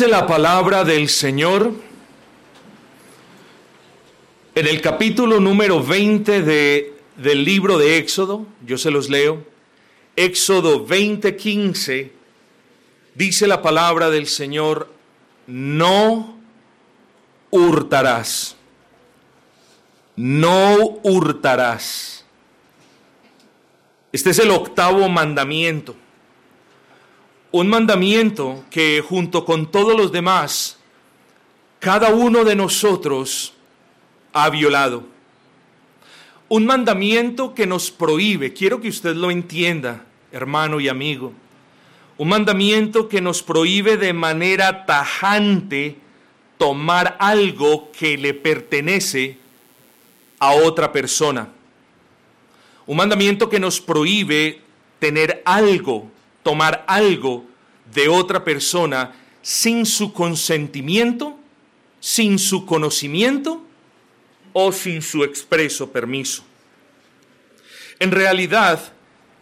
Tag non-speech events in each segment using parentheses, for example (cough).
Dice la palabra del Señor en el capítulo número 20 de, del libro de Éxodo, yo se los leo, Éxodo 20:15, dice la palabra del Señor, no hurtarás, no hurtarás. Este es el octavo mandamiento un mandamiento que junto con todos los demás, cada uno de nosotros ha violado. Un mandamiento que nos prohíbe, quiero que usted lo entienda, hermano y amigo, un mandamiento que nos prohíbe de manera tajante tomar algo que le pertenece a otra persona. Un mandamiento que nos prohíbe tener algo tomar algo de otra persona sin su consentimiento, sin su conocimiento o sin su expreso permiso. En realidad,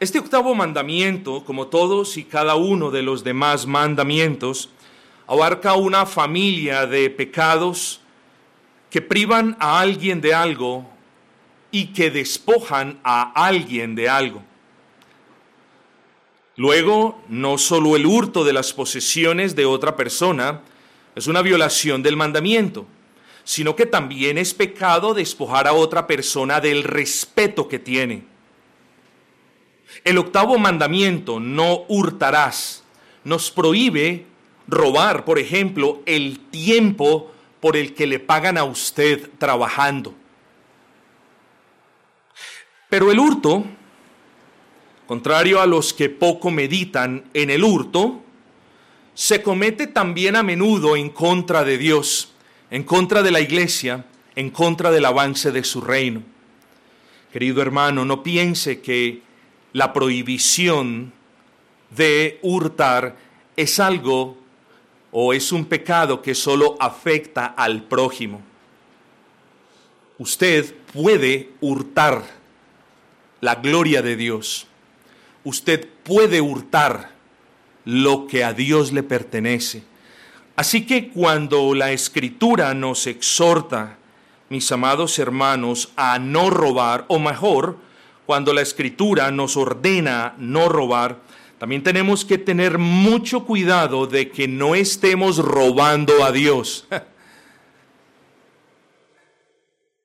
este octavo mandamiento, como todos y cada uno de los demás mandamientos, abarca una familia de pecados que privan a alguien de algo y que despojan a alguien de algo. Luego, no solo el hurto de las posesiones de otra persona es una violación del mandamiento, sino que también es pecado despojar a otra persona del respeto que tiene. El octavo mandamiento, no hurtarás, nos prohíbe robar, por ejemplo, el tiempo por el que le pagan a usted trabajando. Pero el hurto Contrario a los que poco meditan en el hurto, se comete también a menudo en contra de Dios, en contra de la iglesia, en contra del avance de su reino. Querido hermano, no piense que la prohibición de hurtar es algo o es un pecado que solo afecta al prójimo. Usted puede hurtar la gloria de Dios usted puede hurtar lo que a Dios le pertenece. Así que cuando la escritura nos exhorta, mis amados hermanos, a no robar, o mejor, cuando la escritura nos ordena no robar, también tenemos que tener mucho cuidado de que no estemos robando a Dios. (laughs)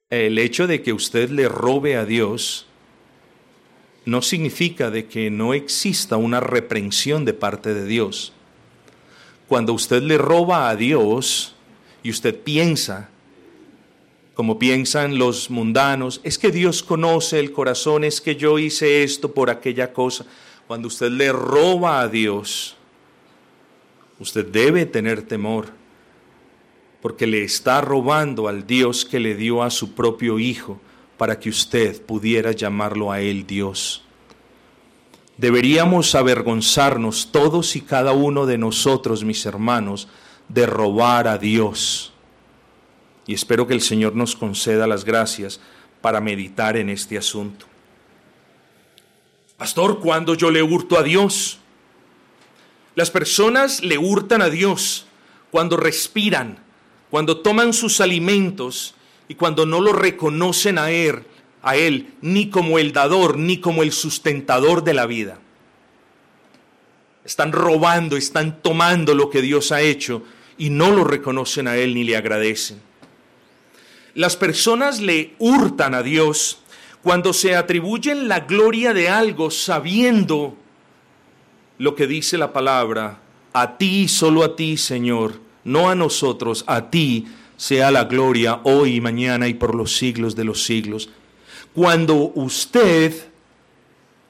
El hecho de que usted le robe a Dios no significa de que no exista una reprensión de parte de Dios. Cuando usted le roba a Dios y usted piensa, como piensan los mundanos, es que Dios conoce el corazón, es que yo hice esto por aquella cosa. Cuando usted le roba a Dios, usted debe tener temor, porque le está robando al Dios que le dio a su propio Hijo para que usted pudiera llamarlo a Él Dios. Deberíamos avergonzarnos todos y cada uno de nosotros, mis hermanos, de robar a Dios. Y espero que el Señor nos conceda las gracias para meditar en este asunto. Pastor, ¿cuándo yo le hurto a Dios? Las personas le hurtan a Dios cuando respiran, cuando toman sus alimentos y cuando no lo reconocen a Él, a Él ni como el dador, ni como el sustentador de la vida. Están robando, están tomando lo que Dios ha hecho y no lo reconocen a Él ni le agradecen. Las personas le hurtan a Dios cuando se atribuyen la gloria de algo sabiendo lo que dice la palabra, a ti, solo a ti, Señor, no a nosotros, a ti sea la gloria hoy y mañana y por los siglos de los siglos. Cuando usted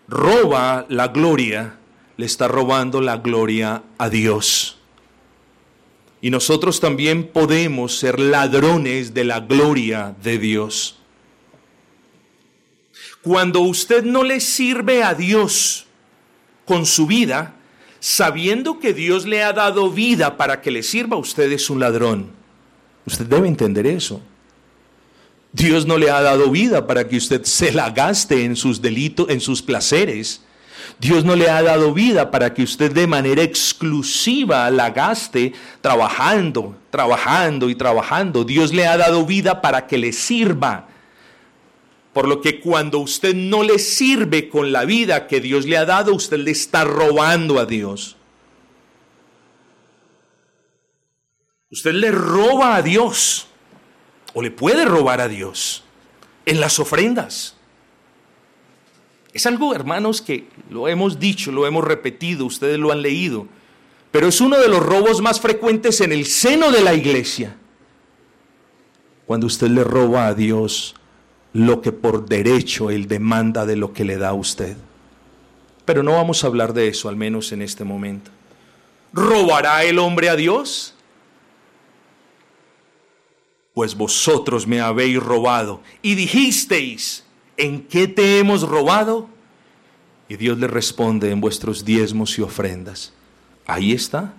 roba la gloria, le está robando la gloria a Dios. Y nosotros también podemos ser ladrones de la gloria de Dios. Cuando usted no le sirve a Dios con su vida, sabiendo que Dios le ha dado vida para que le sirva, usted es un ladrón. Usted debe entender eso. Dios no le ha dado vida para que usted se la gaste en sus delitos, en sus placeres. Dios no le ha dado vida para que usted de manera exclusiva la gaste trabajando, trabajando y trabajando. Dios le ha dado vida para que le sirva. Por lo que cuando usted no le sirve con la vida que Dios le ha dado, usted le está robando a Dios. Usted le roba a Dios o le puede robar a Dios en las ofrendas. Es algo, hermanos, que lo hemos dicho, lo hemos repetido, ustedes lo han leído, pero es uno de los robos más frecuentes en el seno de la iglesia. Cuando usted le roba a Dios lo que por derecho Él demanda de lo que le da a usted. Pero no vamos a hablar de eso, al menos en este momento. ¿Robará el hombre a Dios? Pues vosotros me habéis robado y dijisteis, ¿en qué te hemos robado? Y Dios le responde en vuestros diezmos y ofrendas. Ahí está.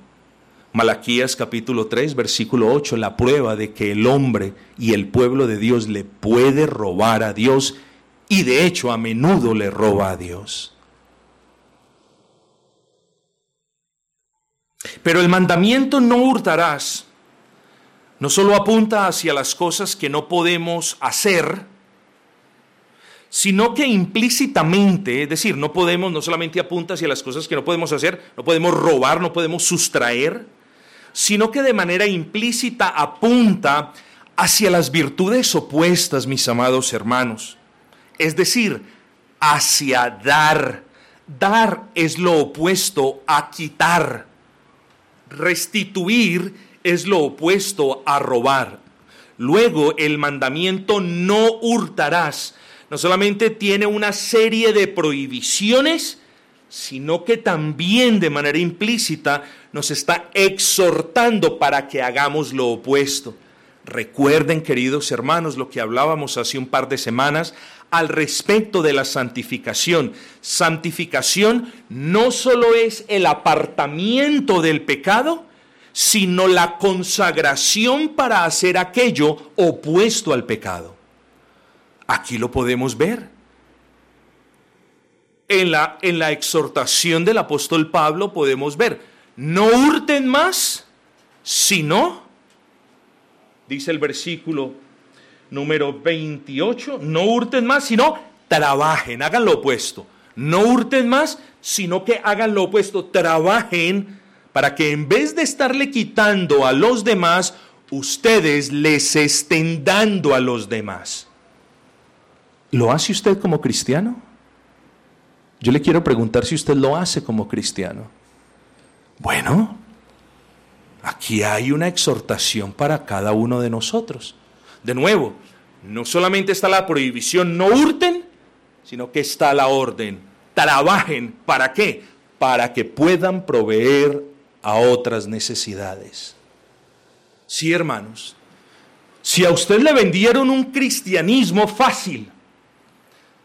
Malaquías capítulo 3, versículo 8, la prueba de que el hombre y el pueblo de Dios le puede robar a Dios y de hecho a menudo le roba a Dios. Pero el mandamiento no hurtarás no solo apunta hacia las cosas que no podemos hacer, sino que implícitamente, es decir, no podemos, no solamente apunta hacia las cosas que no podemos hacer, no podemos robar, no podemos sustraer, sino que de manera implícita apunta hacia las virtudes opuestas, mis amados hermanos. Es decir, hacia dar. Dar es lo opuesto a quitar. Restituir es lo opuesto a robar. Luego, el mandamiento no hurtarás no solamente tiene una serie de prohibiciones, sino que también de manera implícita nos está exhortando para que hagamos lo opuesto. Recuerden, queridos hermanos, lo que hablábamos hace un par de semanas al respecto de la santificación. Santificación no solo es el apartamiento del pecado, sino la consagración para hacer aquello opuesto al pecado. Aquí lo podemos ver. En la, en la exhortación del apóstol Pablo podemos ver, no hurten más, sino, dice el versículo número 28, no hurten más, sino trabajen, hagan lo opuesto. No hurten más, sino que hagan lo opuesto, trabajen para que en vez de estarle quitando a los demás, ustedes les estén dando a los demás. ¿Lo hace usted como cristiano? Yo le quiero preguntar si usted lo hace como cristiano. Bueno, aquí hay una exhortación para cada uno de nosotros. De nuevo, no solamente está la prohibición no hurten, sino que está la orden. Trabajen. ¿Para qué? Para que puedan proveer a otras necesidades. Sí, hermanos. Si a usted le vendieron un cristianismo fácil,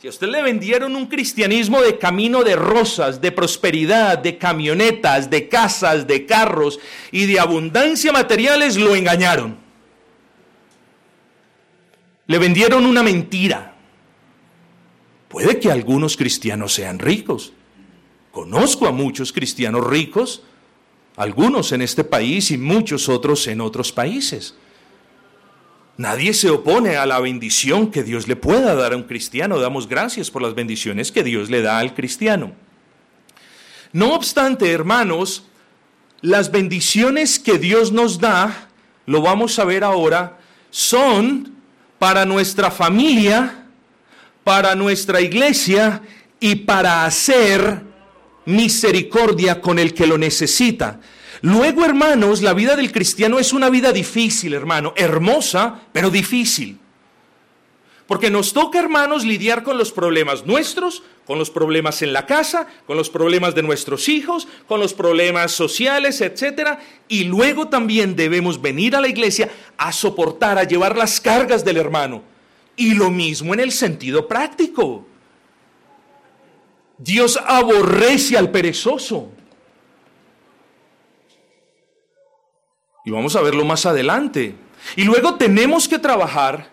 si a usted le vendieron un cristianismo de camino de rosas, de prosperidad, de camionetas, de casas, de carros y de abundancia materiales, lo engañaron. Le vendieron una mentira. Puede que algunos cristianos sean ricos. Conozco a muchos cristianos ricos, algunos en este país y muchos otros en otros países. Nadie se opone a la bendición que Dios le pueda dar a un cristiano. Damos gracias por las bendiciones que Dios le da al cristiano. No obstante, hermanos, las bendiciones que Dios nos da, lo vamos a ver ahora, son para nuestra familia, para nuestra iglesia y para hacer misericordia con el que lo necesita. Luego, hermanos, la vida del cristiano es una vida difícil, hermano, hermosa, pero difícil. Porque nos toca, hermanos, lidiar con los problemas nuestros, con los problemas en la casa, con los problemas de nuestros hijos, con los problemas sociales, etc. Y luego también debemos venir a la iglesia a soportar, a llevar las cargas del hermano. Y lo mismo en el sentido práctico. Dios aborrece al perezoso. Y vamos a verlo más adelante. Y luego tenemos que trabajar.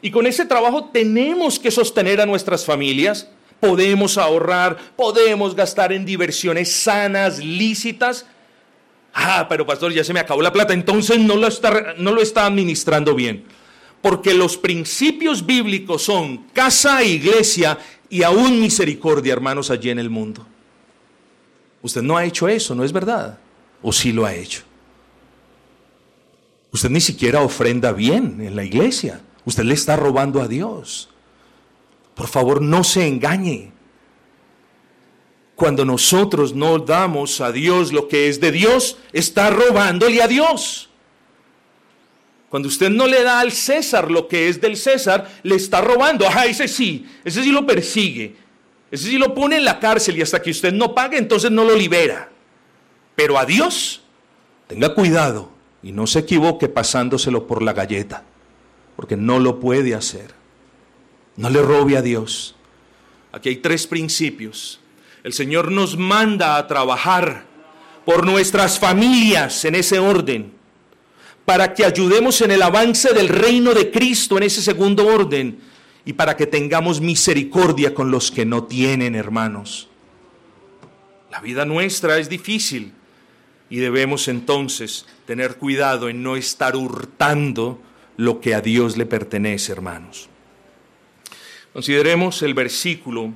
Y con ese trabajo tenemos que sostener a nuestras familias. podemos ahorrar, podemos gastar en diversiones sanas, lícitas. Ah, pero pastor, ya se me acabó la plata, entonces no lo está, no lo está administrando bien. Porque los principios bíblicos son casa, iglesia y aún misericordia, hermanos, allí en el mundo. Usted no ha hecho eso, ¿no es verdad? ¿O sí lo ha hecho? Usted ni siquiera ofrenda bien en la iglesia. Usted le está robando a Dios. Por favor, no se engañe. Cuando nosotros no damos a Dios lo que es de Dios, está robándole a Dios. Cuando usted no le da al César lo que es del César, le está robando. Ajá, ese sí, ese sí lo persigue. Ese sí lo pone en la cárcel y hasta que usted no pague, entonces no lo libera. Pero a Dios, tenga cuidado y no se equivoque pasándoselo por la galleta, porque no lo puede hacer. No le robe a Dios. Aquí hay tres principios. El Señor nos manda a trabajar por nuestras familias en ese orden, para que ayudemos en el avance del reino de Cristo en ese segundo orden y para que tengamos misericordia con los que no tienen hermanos. La vida nuestra es difícil y debemos entonces tener cuidado en no estar hurtando lo que a Dios le pertenece, hermanos. Consideremos el versículo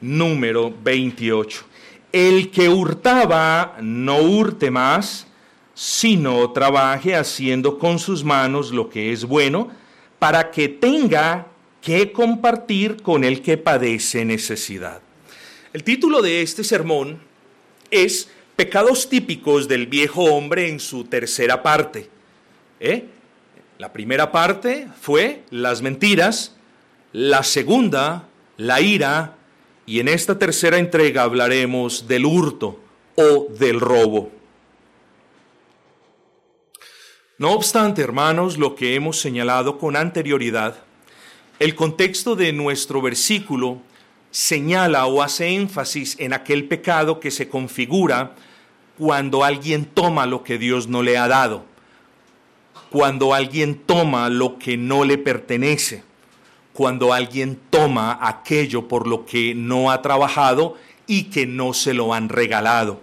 número 28. El que hurtaba no hurte más, sino trabaje haciendo con sus manos lo que es bueno, para que tenga que compartir con el que padece necesidad. El título de este sermón es Pecados típicos del viejo hombre en su tercera parte. ¿Eh? La primera parte fue las mentiras, la segunda, la ira, y en esta tercera entrega hablaremos del hurto o del robo. No obstante, hermanos, lo que hemos señalado con anterioridad, el contexto de nuestro versículo señala o hace énfasis en aquel pecado que se configura cuando alguien toma lo que Dios no le ha dado, cuando alguien toma lo que no le pertenece cuando alguien toma aquello por lo que no ha trabajado y que no se lo han regalado.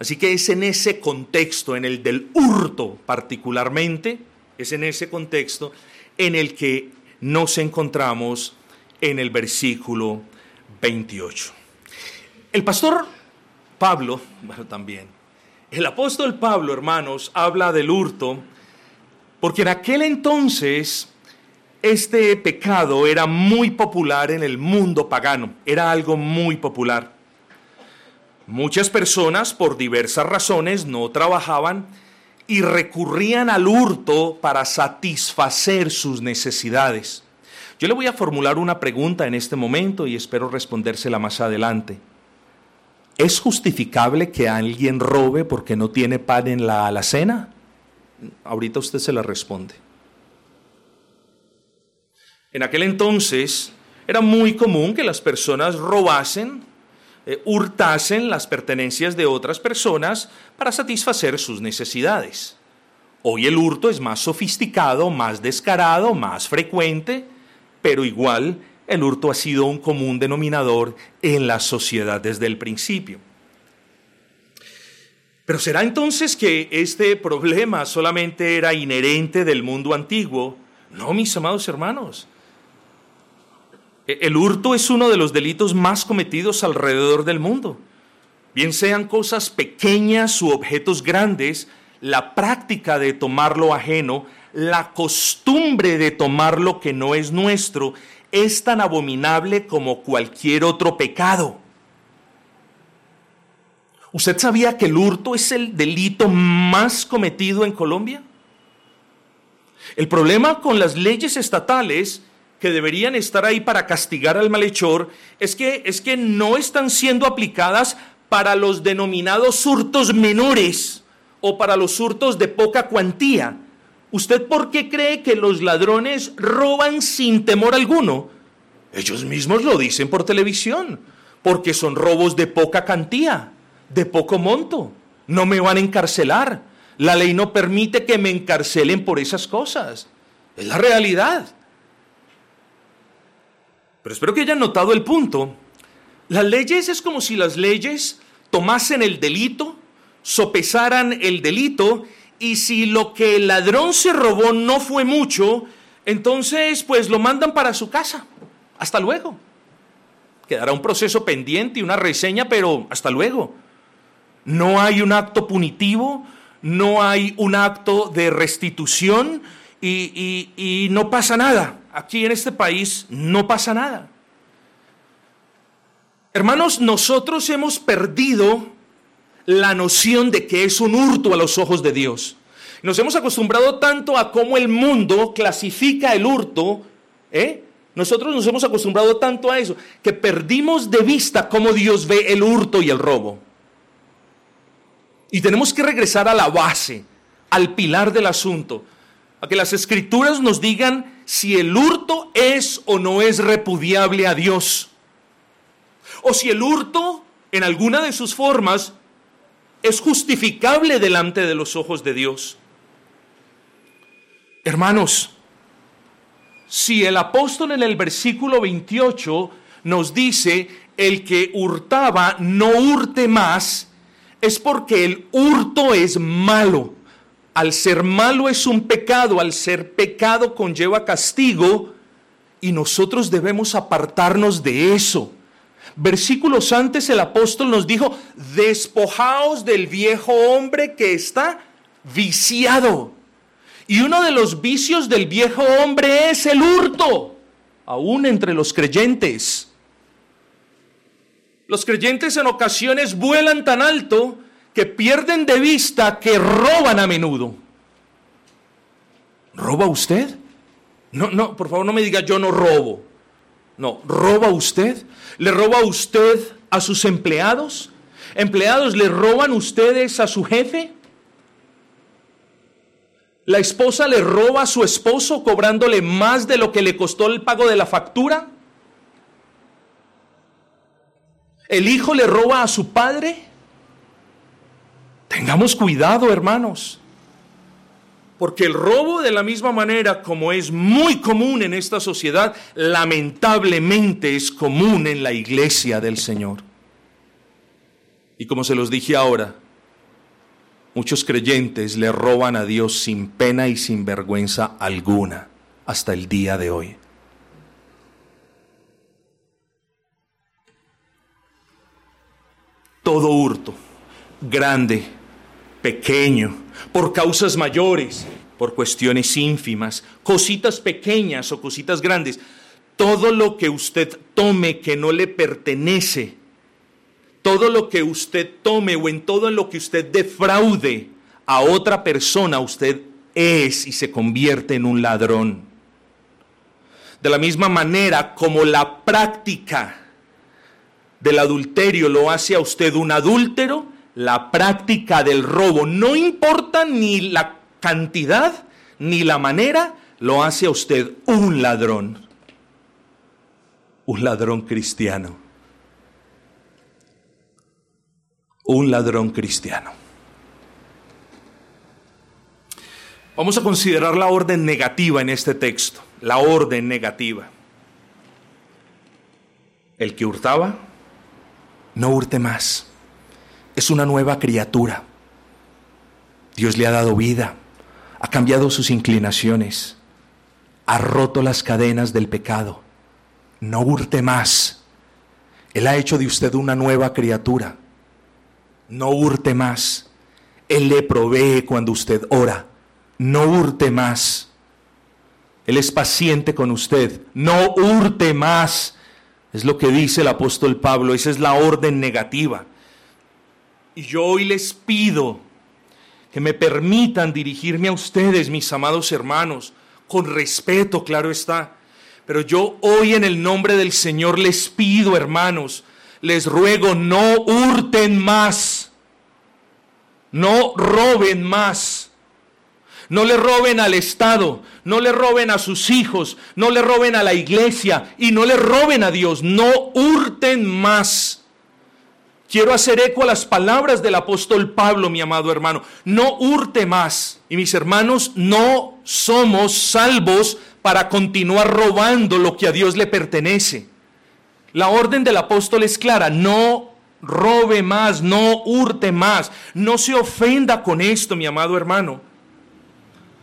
Así que es en ese contexto, en el del hurto particularmente, es en ese contexto en el que nos encontramos en el versículo 28. El pastor Pablo, bueno, también, el apóstol Pablo, hermanos, habla del hurto, porque en aquel entonces este pecado era muy popular en el mundo pagano, era algo muy popular. Muchas personas, por diversas razones, no trabajaban y recurrían al hurto para satisfacer sus necesidades. Yo le voy a formular una pregunta en este momento y espero respondérsela más adelante. ¿Es justificable que alguien robe porque no tiene pan en la alacena? Ahorita usted se la responde. En aquel entonces era muy común que las personas robasen, eh, hurtasen las pertenencias de otras personas para satisfacer sus necesidades. Hoy el hurto es más sofisticado, más descarado, más frecuente, pero igual el hurto ha sido un común denominador en la sociedad desde el principio. Pero ¿será entonces que este problema solamente era inherente del mundo antiguo? No, mis amados hermanos. E-, el hurto es uno de los delitos más cometidos alrededor del mundo. Bien sean cosas pequeñas u objetos grandes, la práctica de tomar lo ajeno, la costumbre de tomar lo que no es nuestro, es tan abominable como cualquier otro pecado. ¿Usted sabía que el hurto es el delito más cometido en Colombia? El problema con las leyes estatales que deberían estar ahí para castigar al malhechor es que, es que no están siendo aplicadas para los denominados hurtos menores o para los hurtos de poca cuantía. ¿Usted por qué cree que los ladrones roban sin temor alguno? Ellos mismos lo dicen por televisión, porque son robos de poca cantía, de poco monto. No me van a encarcelar. La ley no permite que me encarcelen por esas cosas. Es la realidad. Pero espero que hayan notado el punto. Las leyes es como si las leyes tomasen el delito, sopesaran el delito, y si lo que el ladrón se robó no fue mucho, entonces pues lo mandan para su casa. Hasta luego. Quedará un proceso pendiente y una reseña, pero hasta luego. No hay un acto punitivo, no hay un acto de restitución y, y no pasa nada. Aquí en este país no pasa nada. Hermanos, nosotros hemos perdido la noción de que es un hurto a los ojos de Dios. Nos hemos acostumbrado tanto a cómo el mundo clasifica el hurto, ¿eh? Nosotros nos hemos acostumbrado tanto a eso que perdimos de vista cómo Dios ve el hurto y el robo. Y tenemos que regresar a la base, al pilar del asunto, a que las escrituras nos digan si el hurto es o no es repudiable a Dios. O si el hurto, en alguna de sus formas, es justificable delante de los ojos de Dios. Hermanos, si el apóstol en el versículo 28 nos dice, el que hurtaba no hurte más, es porque el hurto es malo. Al ser malo es un pecado, al ser pecado conlleva castigo y nosotros debemos apartarnos de eso. Versículos antes el apóstol nos dijo, despojaos del viejo hombre que está viciado y uno de los vicios del viejo hombre es el hurto, aún entre los creyentes. Los creyentes en ocasiones vuelan tan alto que pierden de vista que roban a menudo. ¿Roba usted? No, no, por favor no me diga yo no robo. No, ¿roba usted? ¿Le roba usted a sus empleados? ¿Empleados le roban ustedes a su jefe? La esposa le roba a su esposo cobrándole más de lo que le costó el pago de la factura. El hijo le roba a su padre. Tengamos cuidado, hermanos. Porque el robo de la misma manera como es muy común en esta sociedad, lamentablemente es común en la iglesia del Señor. Y como se los dije ahora, Muchos creyentes le roban a Dios sin pena y sin vergüenza alguna hasta el día de hoy. Todo hurto, grande, pequeño, por causas mayores, por cuestiones ínfimas, cositas pequeñas o cositas grandes, todo lo que usted tome que no le pertenece, todo lo que usted tome o en todo lo que usted defraude a otra persona, usted es y se convierte en un ladrón. De la misma manera como la práctica del adulterio lo hace a usted un adúltero, la práctica del robo, no importa ni la cantidad ni la manera, lo hace a usted un ladrón, un ladrón cristiano. un ladrón cristiano. Vamos a considerar la orden negativa en este texto, la orden negativa. El que hurtaba, no hurte más. Es una nueva criatura. Dios le ha dado vida, ha cambiado sus inclinaciones, ha roto las cadenas del pecado. No hurte más. Él ha hecho de usted una nueva criatura no hurte más. Él le provee cuando usted ora, no hurte más. Él es paciente con usted, no hurte más. Es lo que dice el apóstol Pablo, esa es la orden negativa. Y yo hoy les pido que me permitan dirigirme a ustedes, mis amados hermanos, con respeto, claro está. Pero yo hoy en el nombre del Señor les pido, hermanos, les ruego, no hurten más, no roben más, no le roben al Estado, no le roben a sus hijos, no le roben a la iglesia y no le roben a Dios, no hurten más. Quiero hacer eco a las palabras del apóstol Pablo, mi amado hermano. No hurte más. Y mis hermanos, no somos salvos para continuar robando lo que a Dios le pertenece. La orden del apóstol es clara, no robe más, no hurte más, no se ofenda con esto, mi amado hermano.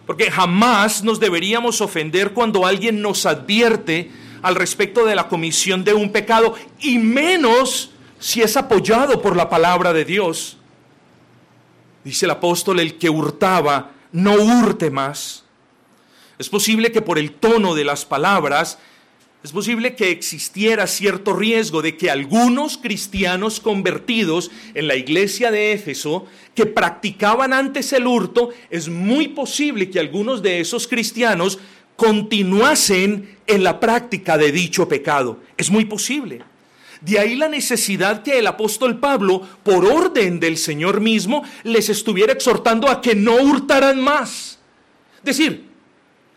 Porque jamás nos deberíamos ofender cuando alguien nos advierte al respecto de la comisión de un pecado, y menos si es apoyado por la palabra de Dios. Dice el apóstol, el que hurtaba, no hurte más. Es posible que por el tono de las palabras, es posible que existiera cierto riesgo de que algunos cristianos convertidos en la iglesia de Éfeso, que practicaban antes el hurto, es muy posible que algunos de esos cristianos continuasen en la práctica de dicho pecado. Es muy posible. De ahí la necesidad que el apóstol Pablo, por orden del Señor mismo, les estuviera exhortando a que no hurtaran más. Es decir,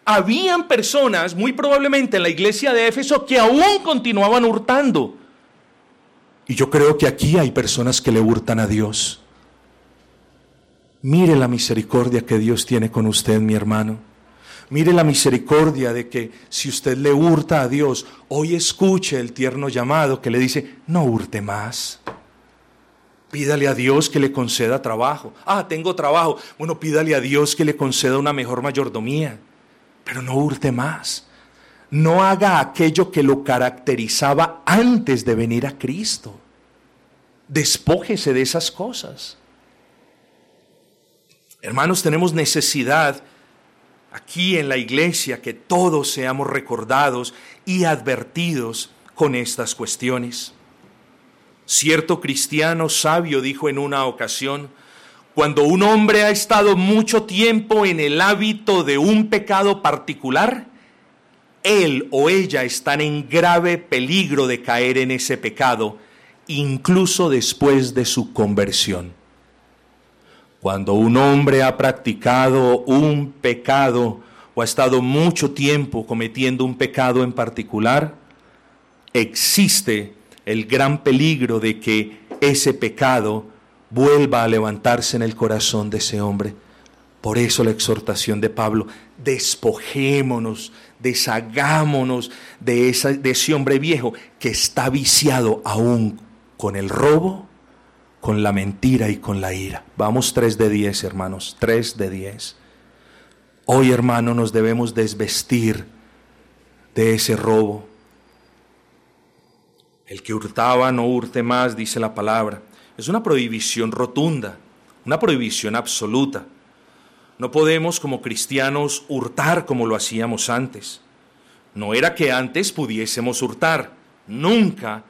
habían personas, muy probablemente en la iglesia de Éfeso, que aún continuaban hurtando. Y yo creo que aquí hay personas que le hurtan a Dios. Mire la misericordia que Dios tiene con usted, mi hermano. Mire la misericordia de que si usted le hurta a Dios, hoy escuche el tierno llamado que le dice, no hurte más. Pídale a Dios que le conceda trabajo. Ah, tengo trabajo. Bueno, pídale a Dios que le conceda una mejor mayordomía. Pero no hurte más. No haga aquello que lo caracterizaba antes de venir a Cristo. Despójese de esas cosas. Hermanos, tenemos necesidad aquí en la iglesia que todos seamos recordados y advertidos con estas cuestiones. Cierto cristiano sabio dijo en una ocasión, cuando un hombre ha estado mucho tiempo en el hábito de un pecado particular, él o ella están en grave peligro de caer en ese pecado, incluso después de su conversión. Cuando un hombre ha practicado un pecado o ha estado mucho tiempo cometiendo un pecado en particular, existe el gran peligro de que ese pecado vuelva a levantarse en el corazón de ese hombre. Por eso la exhortación de Pablo, despojémonos, deshagámonos de, ese hombre viejo que está viciado aún con el robo, con la mentira y con la ira. Vamos 3 de 10, hermanos, 3 de 10. Hoy, hermano, nos debemos desvestir de ese robo. El que hurtaba no hurte más, dice la palabra. Es una prohibición rotunda, una prohibición absoluta. No podemos como cristianos hurtar como lo hacíamos antes. No era que antes pudiésemos hurtar. Nunca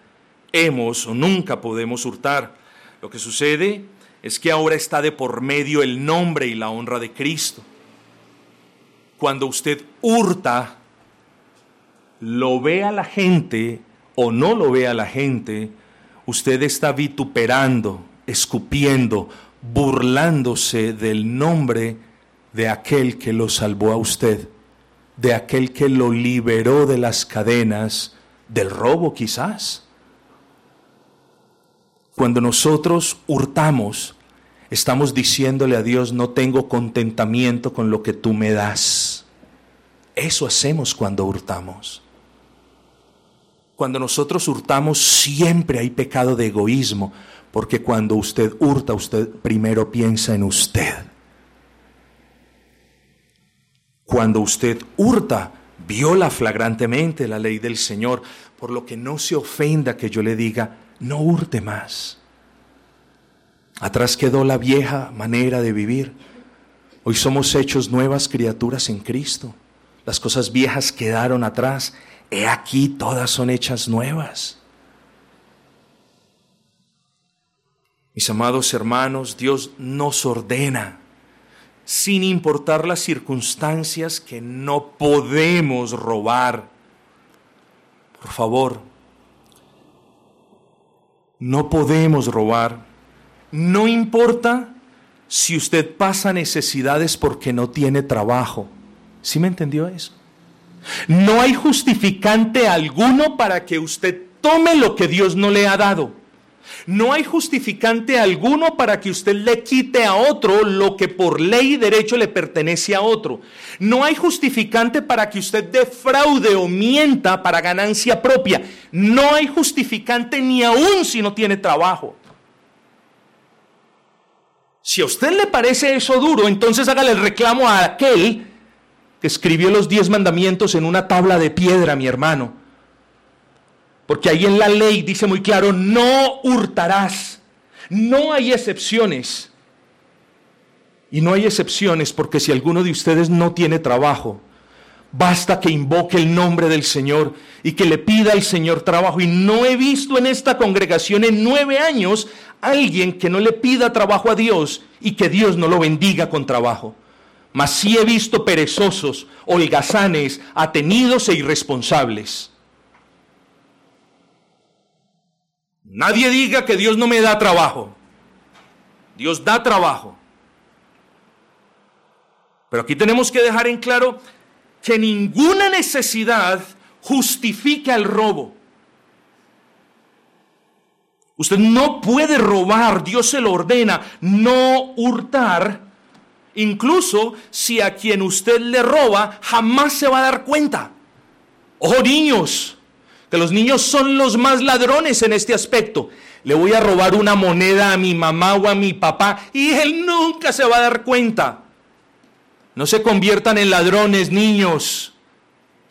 hemos o nunca podemos hurtar. Lo que sucede es que ahora está de por medio el nombre y la honra de Cristo. Cuando usted hurta, lo ve a la gente o no lo ve a la gente, usted está vituperando, escupiendo, burlándose del nombre de aquel que lo salvó a usted, de aquel que lo liberó de las cadenas del robo quizás cuando nosotros hurtamos, estamos diciéndole a Dios, no tengo contentamiento con lo que tú me das. Eso hacemos cuando hurtamos. Cuando nosotros hurtamos siempre hay pecado de egoísmo, porque cuando usted hurta, usted primero piensa en usted. Cuando usted hurta, viola flagrantemente la ley del Señor, por lo que no se ofenda que yo le diga, no hurte más. Atrás quedó la vieja manera de vivir. Hoy somos hechos nuevas criaturas en Cristo. Las cosas viejas quedaron atrás. He aquí todas son hechas nuevas. Mis amados hermanos, Dios nos ordena, sin importar las circunstancias, que no podemos robar. Por favor, no podemos robar. No importa si usted pasa necesidades porque no tiene trabajo. ¿Sí me entendió eso? No hay justificante alguno para que usted tome lo que Dios no le ha dado. No hay justificante alguno para que usted le quite a otro lo que por ley y derecho le pertenece a otro. No hay justificante para que usted defraude o mienta para ganancia propia. No hay justificante ni aún si no tiene trabajo. Si a usted le parece eso duro, entonces hágale el reclamo a aquel que escribió los diez mandamientos en una tabla de piedra, mi hermano. Porque ahí en la ley dice muy claro, no hurtarás. No hay excepciones. Y no hay excepciones porque si alguno de ustedes no tiene trabajo, basta que invoque el nombre del Señor y que le pida al Señor trabajo. Y no he visto en esta congregación en nueve años alguien que no le pida trabajo a Dios y que Dios no lo bendiga con trabajo. Mas sí he visto perezosos, holgazanes, atenidos e irresponsables. Nadie diga que Dios no me da trabajo. Dios da trabajo. Pero aquí tenemos que dejar en claro que ninguna necesidad justifica el robo. Usted no puede robar, Dios se lo ordena, no hurtar, incluso si a quien usted le roba jamás se va a dar cuenta. Ojo niños, que los niños son los más ladrones en este aspecto. Le voy a robar una moneda a mi mamá o a mi papá y él nunca se va a dar cuenta. No se conviertan en ladrones, niños,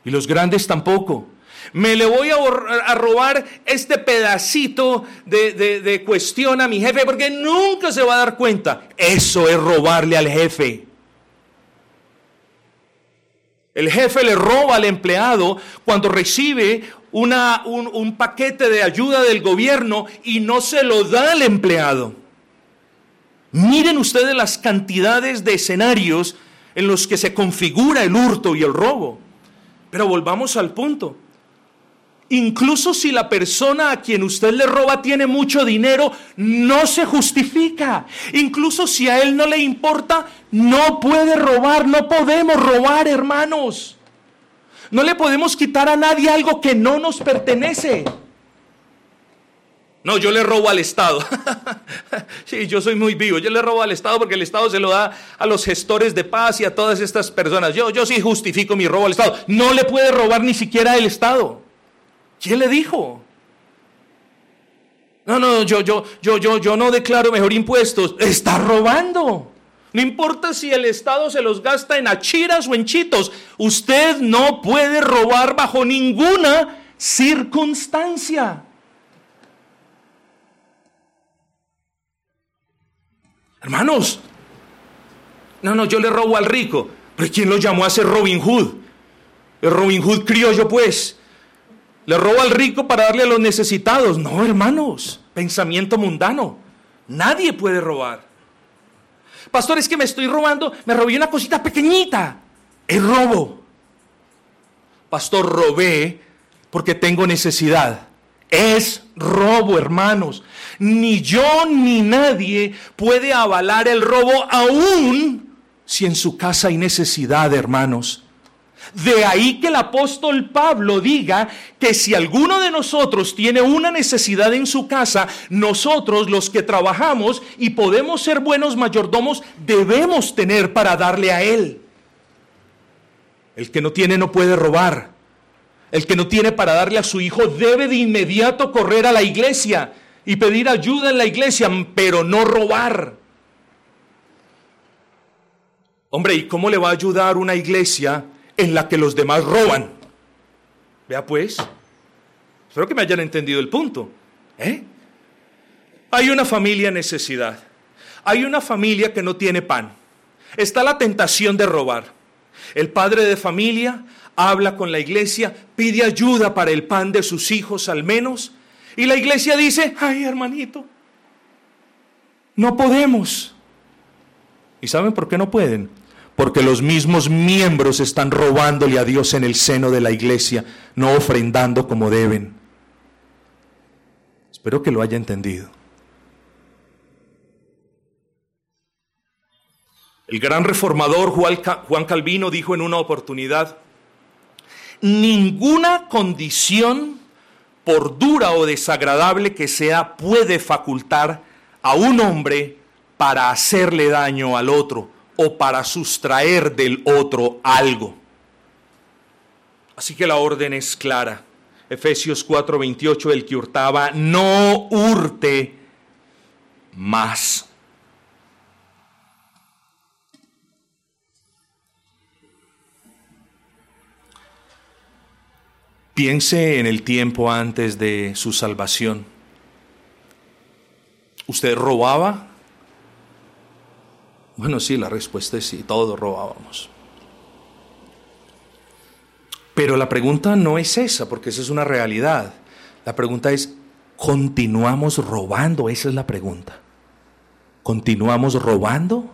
y los grandes tampoco me le voy a, robar este pedacito de, de cuestión a mi jefe porque nunca se va a dar cuenta. Eso es robarle al jefe. El jefe le roba al empleado cuando recibe una, un, un, paquete de ayuda del gobierno y no se lo da al empleado. Miren ustedes las cantidades de escenarios en los que se configura el hurto y el robo. Pero volvamos al punto. Incluso si la persona a quien usted le roba tiene mucho dinero, no se justifica. Incluso si a él no le importa, no puede robar. No podemos robar, hermanos. No le podemos quitar a nadie algo que no nos pertenece. No, yo le robo al Estado. (laughs) sí, yo soy muy vivo. Yo le robo al Estado porque el Estado se lo da a los gestores de paz y a todas estas personas. Yo, yo sí justifico mi robo al Estado. No le puede robar ni siquiera el Estado. ¿Quién le dijo? No, no, yo, yo, yo, yo, yo no declaro mejor impuestos. Está robando. No importa si el Estado se los gasta en achiras o en chitos. Usted no puede robar bajo ninguna circunstancia. Hermanos, no, no, yo le robo al rico. Pero ¿quién lo llamó a ser Robin Hood? El Robin Hood criollo, pues. Le roba al rico para darle a los necesitados. No, hermanos, pensamiento mundano. Nadie puede robar. Pastor, es que me estoy robando, me robé una cosita pequeñita. Es robo. Pastor, robé porque tengo necesidad. Es robo, hermanos. Ni yo ni nadie puede avalar el robo aún si en su casa hay necesidad, hermanos. De ahí que el apóstol Pablo diga que si alguno de nosotros tiene una necesidad en su casa, nosotros los que trabajamos y podemos ser buenos mayordomos, debemos tener para darle a él. El que no tiene no puede robar. El que no tiene para darle a su hijo debe de inmediato correr a la iglesia y pedir ayuda en la iglesia, pero no robar. Hombre, ¿y cómo le va a ayudar una iglesia en la que los demás roban. Vea pues, espero que me hayan entendido el punto. ¿eh? Hay una familia en necesidad. Hay una familia que no tiene pan. Está la tentación de robar. El padre de familia habla con la iglesia, pide ayuda para el pan de sus hijos al menos. Y la iglesia dice, ay hermanito, no podemos. ¿Y saben por qué no pueden? Porque los mismos miembros están robándole a Dios en el seno de la iglesia, no ofrendando como deben. Espero que lo haya entendido. El gran reformador Juan Calvino dijo en una oportunidad, ninguna condición por dura o desagradable que sea, puede facultar a un hombre para hacerle daño al otro o para sustraer del otro algo. Así que la orden es clara. Efesios 4:28, el que hurtaba, no hurte más. Piense en el tiempo antes de su salvación. ¿Usted robaba? Bueno, sí, la respuesta es sí, todos robábamos. Pero la pregunta no es esa, porque esa es una realidad. La pregunta es, ¿continuamos robando? Esa es la pregunta. ¿Continuamos robando?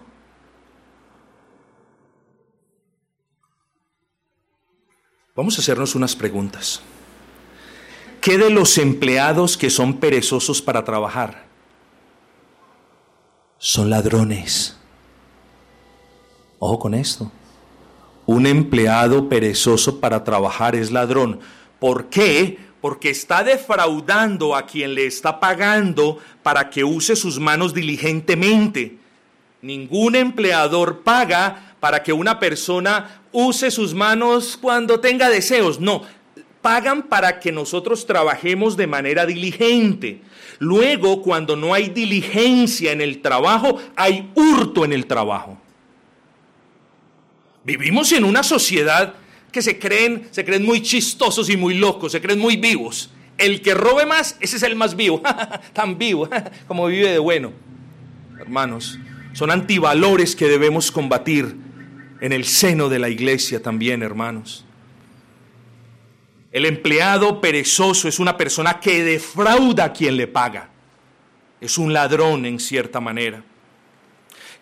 Vamos a hacernos unas preguntas. ¿Qué de los empleados que son perezosos para trabajar? Son ladrones. Ojo con esto. Un empleado perezoso para trabajar es ladrón. ¿Por qué? Porque está defraudando a quien le está pagando para que use sus manos diligentemente. Ningún empleador paga para que una persona use sus manos cuando tenga deseos. No, pagan para que nosotros trabajemos de manera diligente. Luego, cuando no hay diligencia en el trabajo, hay hurto en el trabajo. Vivimos en una sociedad que se creen, se creen muy chistosos y muy locos, se creen muy vivos. El que robe más, ese es el más vivo, (laughs) tan vivo, (laughs) como vive de bueno. Hermanos, son antivalores que debemos combatir en el seno de la iglesia también, hermanos. El empleado perezoso es una persona que defrauda a quien le paga. Es un ladrón en cierta manera.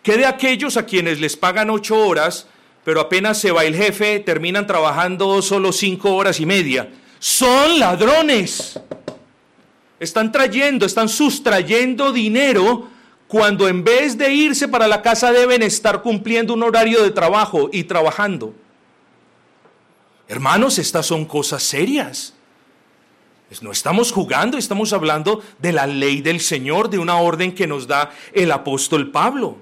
¿Qué de aquellos a quienes les pagan ocho horas, pero apenas se va el jefe, terminan trabajando solo cinco horas y media? Son ladrones. Están trayendo, están sustrayendo dinero cuando en vez de irse para la casa deben estar cumpliendo un horario de trabajo y trabajando. Hermanos, estas son cosas serias. No estamos jugando, estamos hablando de la ley del Señor, de una orden que nos da el apóstol Pablo.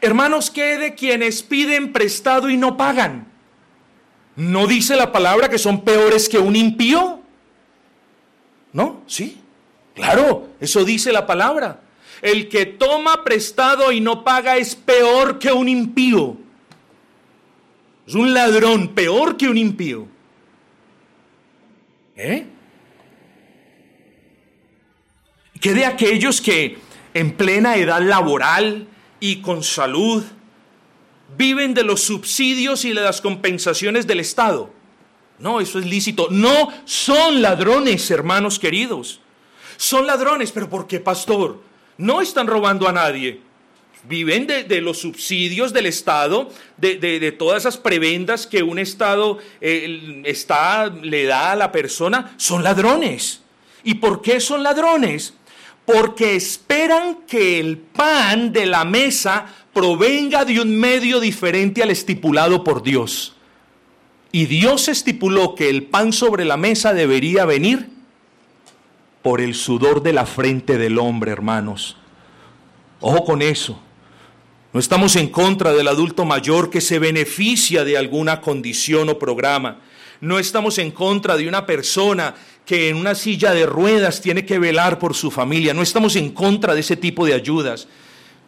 Hermanos, ¿qué de quienes piden prestado y no pagan? ¿No dice la palabra que son peores que un impío? ¿No? ¿Sí? Claro, eso dice la palabra. El que toma prestado y no paga es peor que un impío. Es un ladrón peor que un impío. ¿Eh? ¿Qué de aquellos que en plena edad laboral y con salud viven de los subsidios y de las compensaciones del Estado? No, eso es lícito. No son ladrones, hermanos queridos. Son ladrones, pero ¿por qué, pastor? No están robando a nadie. Viven de, los subsidios del Estado, de, todas esas prebendas que un Estado está, le da a la persona. Son ladrones. ¿Y por qué son ladrones? Porque esperan que el pan de la mesa provenga de un medio diferente al estipulado por Dios. Y Dios estipuló que el pan sobre la mesa debería venir por el sudor de la frente del hombre, hermanos. Ojo con eso. No estamos en contra del adulto mayor que se beneficia de alguna condición o programa. No estamos en contra de una persona que en una silla de ruedas tiene que velar por su familia. No estamos en contra de ese tipo de ayudas.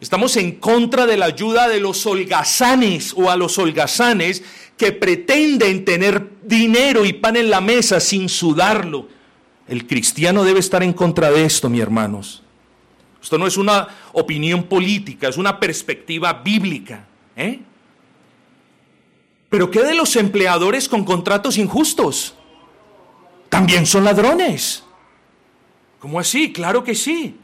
Estamos en contra de la ayuda de los holgazanes o a los holgazanes que pretenden tener dinero y pan en la mesa sin sudarlo el cristiano debe estar en contra de esto, mi hermanos. Esto no es una opinión política, es una perspectiva bíblica. ¿eh? Pero ¿qué de los empleadores con contratos injustos? También son ladrones. ¿Cómo así? Claro que sí.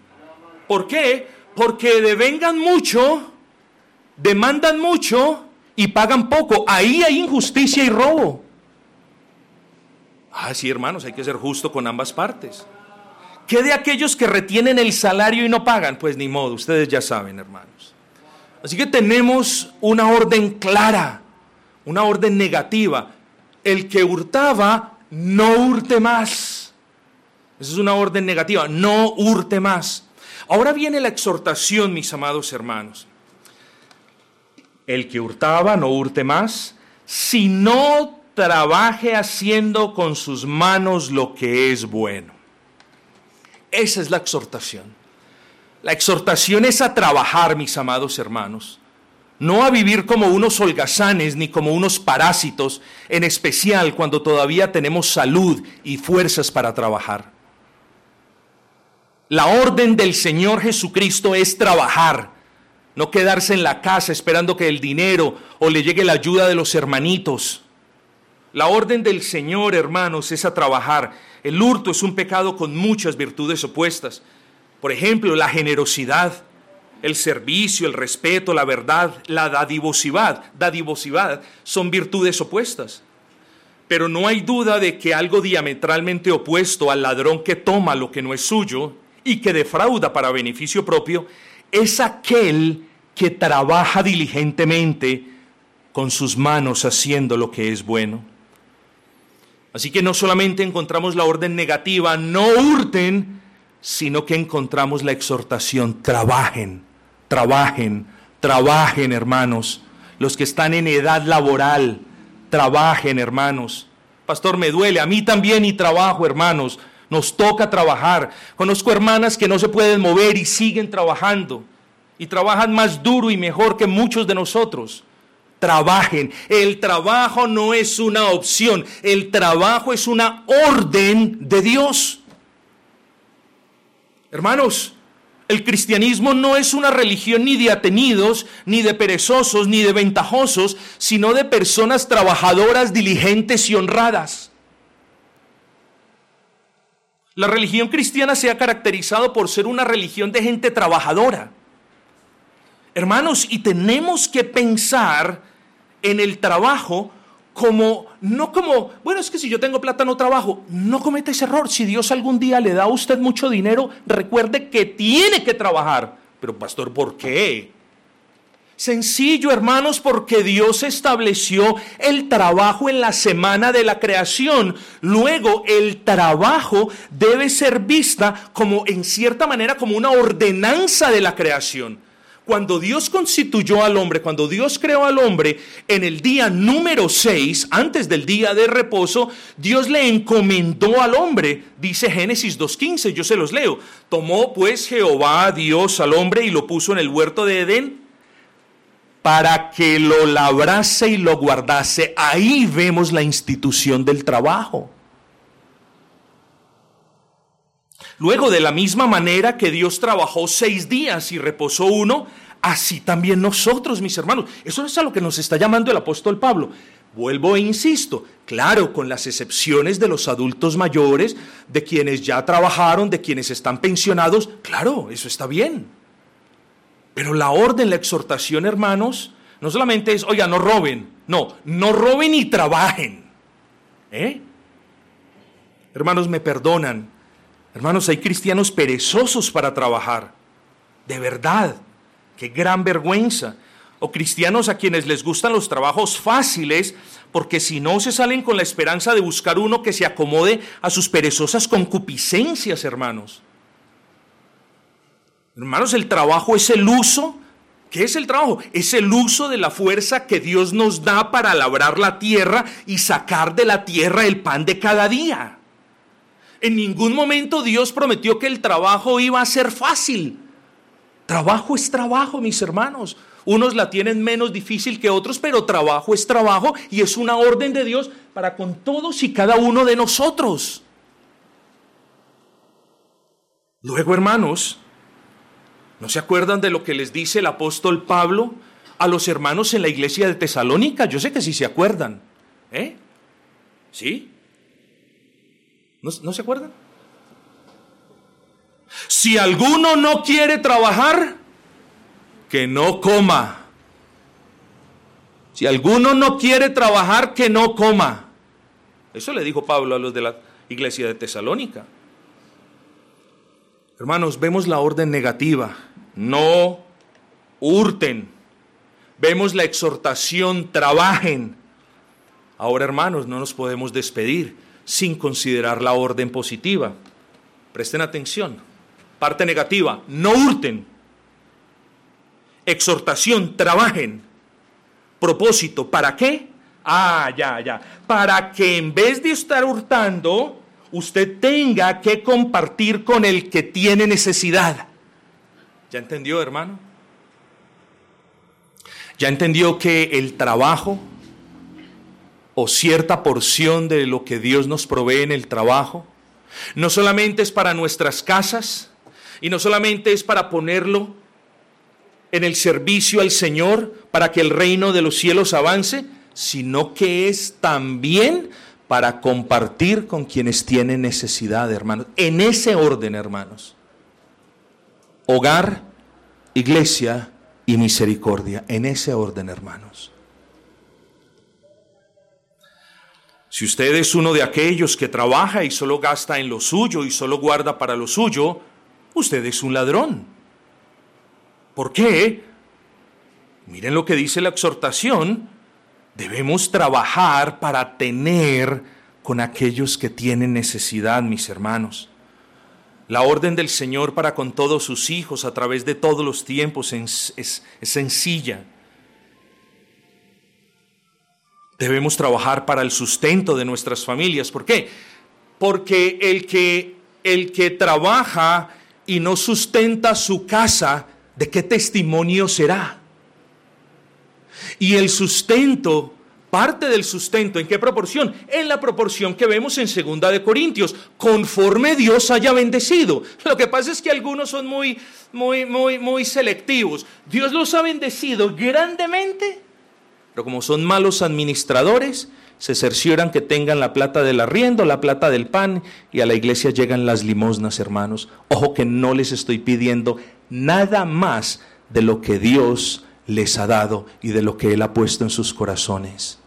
¿Por qué? Porque devengan mucho, demandan mucho y pagan poco. Ahí hay injusticia y robo. Ah, sí, hermanos, hay que ser justo con ambas partes. ¿Qué de aquellos que retienen el salario y no pagan? Pues ni modo, ustedes ya saben, hermanos. Así que tenemos una orden clara, una orden negativa. El que hurtaba no hurte más. Esa es una orden negativa, no hurte más. Ahora viene la exhortación, mis amados hermanos. El que hurtaba, no hurte más, si no trabaje haciendo con sus manos lo que es bueno. Esa es la exhortación. La exhortación es a trabajar, mis amados hermanos, no a vivir como unos holgazanes ni como unos parásitos, en especial cuando todavía tenemos salud y fuerzas para trabajar. La orden del Señor Jesucristo es trabajar, no quedarse en la casa esperando que el dinero o le llegue la ayuda de los hermanitos. La orden del Señor, hermanos, es a trabajar. El hurto es un pecado con muchas virtudes opuestas. Por ejemplo, la generosidad, el servicio, el respeto, la verdad, la dadivosidad, dadivosidad son virtudes opuestas. Pero no hay duda de que algo diametralmente opuesto al ladrón que toma lo que no es suyo y que defrauda para beneficio propio es aquel que trabaja diligentemente con sus manos haciendo lo que es bueno. Así que no solamente encontramos la orden negativa, no hurten, sino que encontramos la exhortación, trabajen, trabajen, trabajen hermanos. Los que están en edad laboral, trabajen hermanos. Pastor, me duele, a mí también y trabajo hermanos. Nos toca trabajar. Conozco hermanas que no se pueden mover y siguen trabajando. Y trabajan más duro y mejor que muchos de nosotros trabajen. El trabajo no es una opción, el trabajo es una orden de Dios. Hermanos, el cristianismo no es una religión ni de atenidos, ni de perezosos, ni de ventajosos, sino de personas trabajadoras, diligentes y honradas. La religión cristiana se ha caracterizado por ser una religión de gente trabajadora. Hermanos, y tenemos que pensar en el trabajo como, no como, bueno, es que si yo tengo plata no trabajo. No cometa ese error. Si Dios algún día le da a usted mucho dinero, recuerde que tiene que trabajar. Pero pastor, ¿por qué? Sencillo, hermanos, porque Dios estableció el trabajo en la semana de la creación. Luego, el trabajo debe ser vista como, en cierta manera, como una ordenanza de la creación cuando Dios constituyó al hombre, cuando Dios creó al hombre, en el día número 6, antes del día de reposo, Dios le encomendó al hombre, dice Génesis 2.15, yo se los leo. Tomó pues Jehová Dios al hombre y lo puso en el huerto de Edén para que lo labrase y lo guardase. Ahí vemos la institución del trabajo. Luego, de la misma manera que Dios trabajó seis días y reposó uno, así también nosotros, mis hermanos. Eso es a lo que nos está llamando el apóstol Pablo. Vuelvo e insisto, claro, con las excepciones de los adultos mayores, de quienes ya trabajaron, de quienes están pensionados, claro, eso está bien. Pero la orden, la exhortación, hermanos, no solamente es, oiga, no roben, no, no roben y trabajen. ¿Eh? Hermanos, me perdonan, Hermanos, hay cristianos perezosos para trabajar. De verdad, qué gran vergüenza. O cristianos a quienes les gustan los trabajos fáciles, porque si no se salen con la esperanza de buscar uno que se acomode a sus perezosas concupiscencias, hermanos. Hermanos, el trabajo es el uso. ¿Qué es el trabajo? Es el uso de la fuerza que Dios nos da para labrar la tierra y sacar de la tierra el pan de cada día. En ningún momento Dios prometió que el trabajo iba a ser fácil. Trabajo es trabajo, mis hermanos. Unos la tienen menos difícil que otros, pero trabajo es trabajo y es una orden de Dios para con todos y cada uno de nosotros. Luego, hermanos, ¿no se acuerdan de lo que les dice el apóstol Pablo a los hermanos en la iglesia de Tesalónica? Yo sé que sí se acuerdan. ¿Eh? ¿Sí? ¿No, se acuerdan? Si alguno no quiere trabajar, que no coma. Si alguno no quiere trabajar, que no coma. Eso le dijo Pablo a los de la iglesia de Tesalónica. Hermanos, vemos la orden negativa. No hurten. Vemos la exhortación, trabajen. Ahora, hermanos, no nos podemos despedir sin considerar la orden positiva. Presten atención. Parte negativa, no hurten. Exhortación, trabajen. Propósito, ¿para qué? Ah, ya, ya. Para que en vez de estar hurtando, usted tenga que compartir con el que tiene necesidad. ¿Ya entendió, hermano? ¿Ya entendió que el trabajo o cierta porción de lo que Dios nos provee en el trabajo no solamente es para nuestras casas y no solamente es para ponerlo en el servicio al Señor para que el reino de los cielos avance, sino que es también para compartir con quienes tienen necesidad, hermanos. En ese orden, hermanos. Hogar, iglesia y misericordia. En ese orden, hermanos. Si usted es uno de aquellos que trabaja y solo gasta en lo suyo y solo guarda para lo suyo, usted es un ladrón. ¿Por qué? Miren lo que dice la exhortación Debemos trabajar para tener con aquellos que tienen necesidad, mis hermanos. La orden del Señor para con todos sus hijos a través de todos los tiempos es, es, sencilla. Debemos trabajar para el sustento de nuestras familias. ¿Por qué? Porque el que, el que trabaja y no sustenta su casa, ¿de qué testimonio será? Y el sustento, parte del sustento, ¿en qué proporción? En la proporción que vemos en Segunda de Corintios, conforme Dios haya bendecido. Lo que pasa es que algunos son muy, muy, muy, muy selectivos. Dios los ha bendecido grandemente, pero como son malos administradores, se cercioran que tengan la plata del arriendo, la plata del pan, y a la iglesia llegan las limosnas, hermanos. Ojo que no les estoy pidiendo nada más de lo que Dios les ha dado y de lo que Él ha puesto en sus corazones.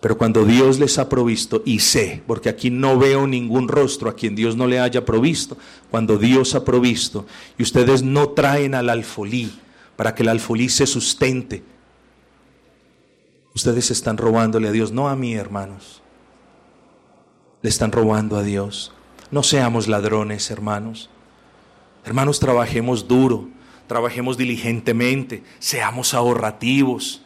Pero cuando Dios les ha provisto, y sé, porque aquí no veo ningún rostro a quien Dios no le haya provisto, cuando Dios ha provisto, y ustedes no traen al alfolí para que el alfolí se sustente, ustedes están robándole a Dios, no a mí, hermanos. Le están robando a Dios. No seamos ladrones, hermanos. Hermanos, trabajemos duro trabajemos diligentemente, seamos ahorrativos.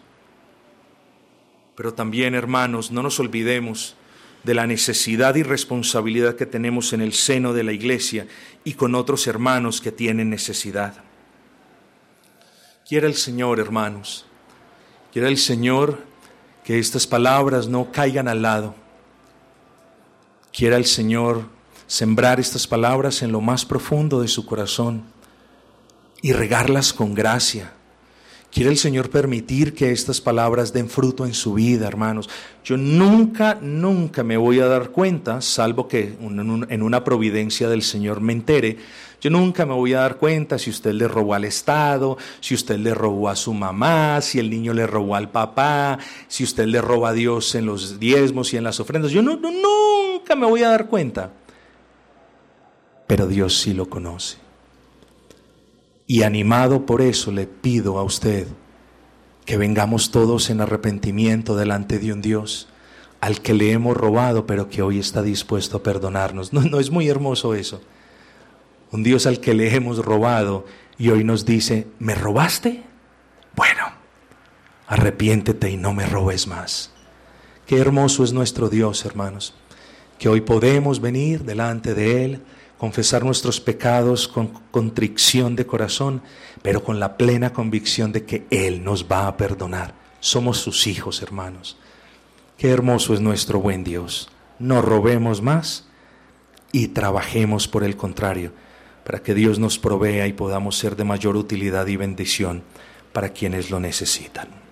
Pero también, hermanos, no nos olvidemos de la necesidad y responsabilidad que tenemos en el seno de la iglesia y con otros hermanos que tienen necesidad. Quiera el Señor, hermanos, quiera el Señor que estas palabras no caigan al lado. Quiera el Señor sembrar estas palabras en lo más profundo de su corazón y regarlas con gracia. Quiere el Señor permitir que estas palabras den fruto en su vida, hermanos. Yo nunca, nunca me voy a dar cuenta, salvo que en una providencia del Señor me entere, yo nunca me voy a dar cuenta si usted le robó al Estado, si usted le robó a su mamá, si el niño le robó al papá, si usted le roba a Dios en los diezmos y en las ofrendas. Yo no, nunca me voy a dar cuenta. Pero Dios sí lo conoce. Y animado por eso le pido a usted que vengamos todos en arrepentimiento delante de un Dios al que le hemos robado, pero que hoy está dispuesto a perdonarnos. No, no es muy hermoso eso. Un Dios al que le hemos robado y hoy nos dice, ¿me robaste? Bueno, arrepiéntete y no me robes más. Qué hermoso es nuestro Dios, hermanos, que hoy podemos venir delante de Él confesar nuestros pecados con contrición de corazón, pero con la plena convicción de que Él nos va a perdonar. Somos sus hijos, hermanos. Qué hermoso es nuestro buen Dios. No robemos más y trabajemos por el contrario, para que Dios nos provea y podamos ser de mayor utilidad y bendición para quienes lo necesitan.